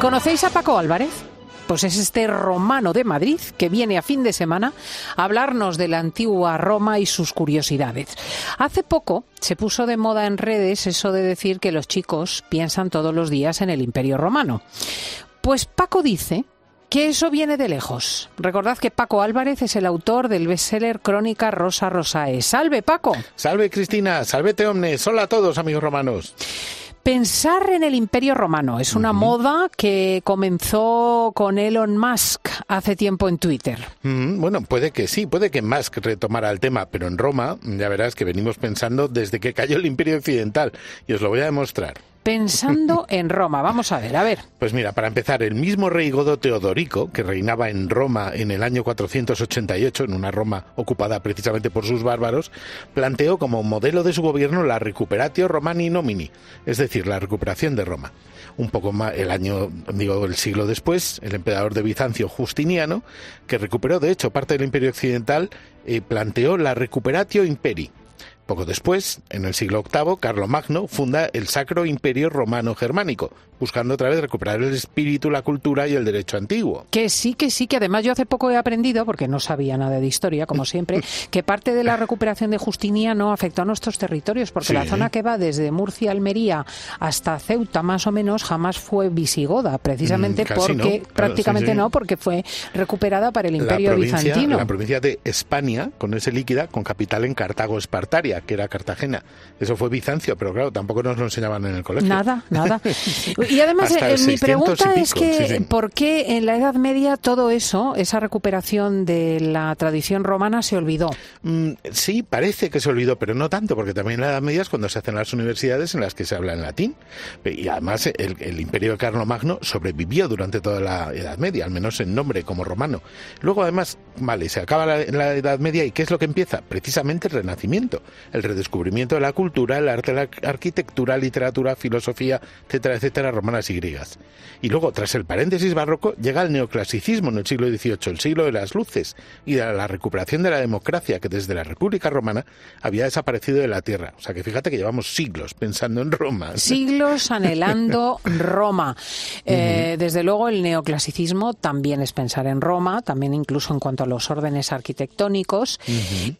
¿Conocéis a Paco Álvarez? Pues es este romano de Madrid que viene a fin de semana a hablarnos de la antigua Roma y sus curiosidades. Hace poco se puso de moda en redes eso de decir que los chicos piensan todos los días en el Imperio Romano. Pues Paco dice que eso viene de lejos. Recordad que Paco Álvarez es el autor del bestseller Crónica Rosa Rosae. ¡Salve, Paco! Salve, Cristina. Salvete, omnes. Hola a todos, amigos romanos. Pensar en el Imperio Romano. Es una moda que comenzó con Elon Musk hace tiempo en Twitter. Bueno, puede que sí, puede que Musk retomara el tema, pero en Roma ya verás que venimos pensando desde que cayó el Imperio Occidental y os lo voy a demostrar pensando en Roma. Vamos a ver, a ver. Pues mira, para empezar, el mismo rey Godo Teodorico, que reinaba en Roma en el año 488, en una Roma ocupada precisamente por sus bárbaros, planteó como modelo de su gobierno la recuperatio Romani nomini, es decir, la recuperación de Roma. Un poco más, el año, digo, el siglo después, el emperador de Bizancio Justiniano, que recuperó de hecho parte del Imperio Occidental, eh, planteó la recuperatio imperi, poco después, en el siglo VIII, Carlomagno funda el Sacro Imperio Romano Germánico, buscando otra vez recuperar el espíritu, la cultura y el derecho antiguo. Que sí, que sí, que además yo hace poco he aprendido, porque no sabía nada de historia, como siempre, que parte de la recuperación de Justiniano afectó a nuestros territorios, porque la zona que va desde Murcia, Almería hasta Ceuta, más o menos, jamás fue visigoda, precisamente mm, porque, prácticamente no, porque fue recuperada para el Imperio Bizantino. La provincia de España, con ese líquida, con capital en Cartago Espartaria que era Cartagena. Eso fue Bizancio, pero claro, tampoco nos lo enseñaban en el colegio. Nada, nada. Y además, eh, mi pregunta es que, ¿por qué en la Edad Media todo eso, esa recuperación de la tradición romana, se olvidó? Mm, sí, parece que se olvidó, pero no tanto, porque también en la Edad Media es cuando se hacen las universidades en las que se habla en latín. Y además, el, el imperio de Carlomagno sobrevivió durante toda la Edad Media, al menos en nombre como romano. Luego, además, vale, se acaba la, la Edad Media y ¿qué es lo que empieza? Precisamente el Renacimiento el redescubrimiento de la cultura, el arte, la arquitectura, literatura, filosofía, etcétera, etcétera, romanas y griegas. Y luego, tras el paréntesis barroco, llega el neoclasicismo en el siglo XVIII, el siglo de las luces y de la recuperación de la democracia que desde la República Romana había desaparecido de la tierra. O sea que fíjate que llevamos siglos pensando en Roma. Siglos anhelando Roma. Eh, desde luego el neoclasicismo también es pensar en Roma, también incluso en cuanto a los órdenes arquitectónicos.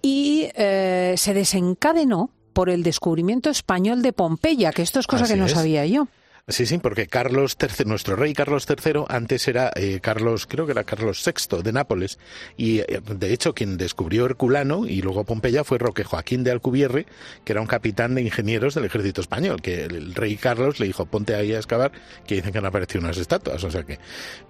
Y eh, se desencadenó encadenó por el descubrimiento español de Pompeya, que esto es cosa que no sabía yo. Sí, sí, porque Carlos III, nuestro rey Carlos III, antes era eh, Carlos, creo que era Carlos VI de Nápoles, y eh, de hecho quien descubrió Herculano y luego Pompeya fue Roque Joaquín de Alcubierre, que era un capitán de ingenieros del ejército español, que el, rey Carlos le dijo, ponte ahí a excavar, que dicen que han aparecido unas estatuas, o sea que...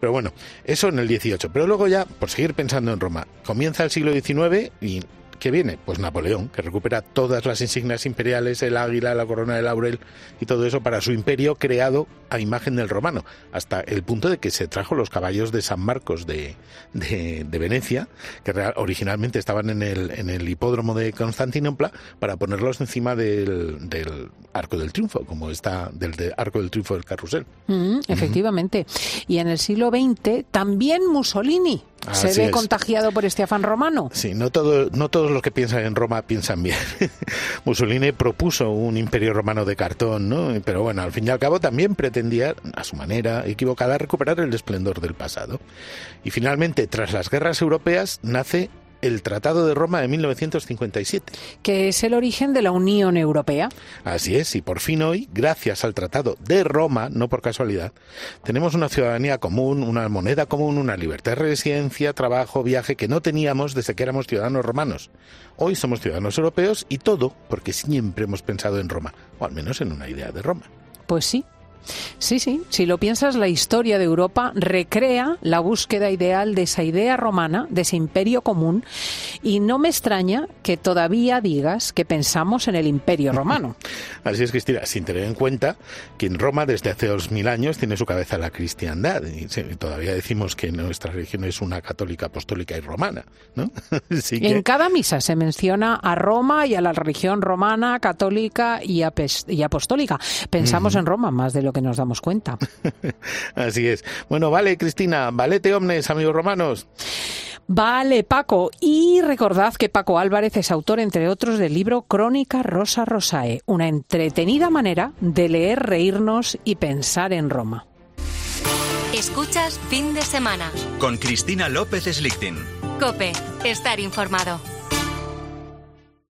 Pero bueno, eso en el 18. Pero luego ya, por seguir pensando en Roma, comienza el siglo XIX y ¿Qué viene? Pues Napoleón, que recupera todas las insignias imperiales, el águila, la corona de laurel y todo eso para su imperio creado a imagen del romano, hasta el punto de que se trajo los caballos de San Marcos de, de, Venecia, que originalmente estaban en el, en el hipódromo de Constantinopla, para ponerlos encima del, del Arco del Triunfo, como está del, Arco del Triunfo del Carrusel. Mm, efectivamente. Y en el siglo XX también Mussolini se ve contagiado por este afán romano. Sí, no, todo, no todos los que piensan en Roma piensan bien. Mussolini propuso un imperio romano de cartón, ¿no? Pero bueno, al fin y al cabo también pretendía, a su manera equivocada, recuperar el esplendor del pasado. Y finalmente, tras las guerras europeas, nace el Tratado de Roma de 1957. Que es el origen de la Unión Europea. Así es, y por fin hoy, gracias al Tratado de Roma, no por casualidad, tenemos una ciudadanía común, una moneda común, una libertad de residencia, trabajo, viaje que no teníamos desde que éramos ciudadanos romanos. Hoy somos ciudadanos europeos y todo porque siempre hemos pensado en Roma, o al menos en una idea de Roma. Pues sí, Sí, sí, si lo piensas, la historia de Europa recrea la búsqueda ideal de esa idea romana, de ese imperio común, y no me extraña que todavía digas que pensamos en el imperio romano. Así es, Cristina, sin tener en cuenta que en Roma desde hace dos mil años tiene su cabeza la cristiandad, y todavía decimos que nuestra religión es una católica, apostólica y romana, ¿no? En cada misa se menciona a Roma y a la religión romana, católica y, apostólica. Pensamos en Roma más de lo que nos damos cuenta. Así es. Bueno, vale, Cristina, valete omnes, amigos romanos. Vale, Paco. Y recordad que Paco Álvarez es autor, entre otros, del libro Crónica Rosa Rosae, una entretenida manera de leer, reírnos y pensar en Roma. Escuchas fin de semana. Con Cristina López Slichting. Cope, estar informado.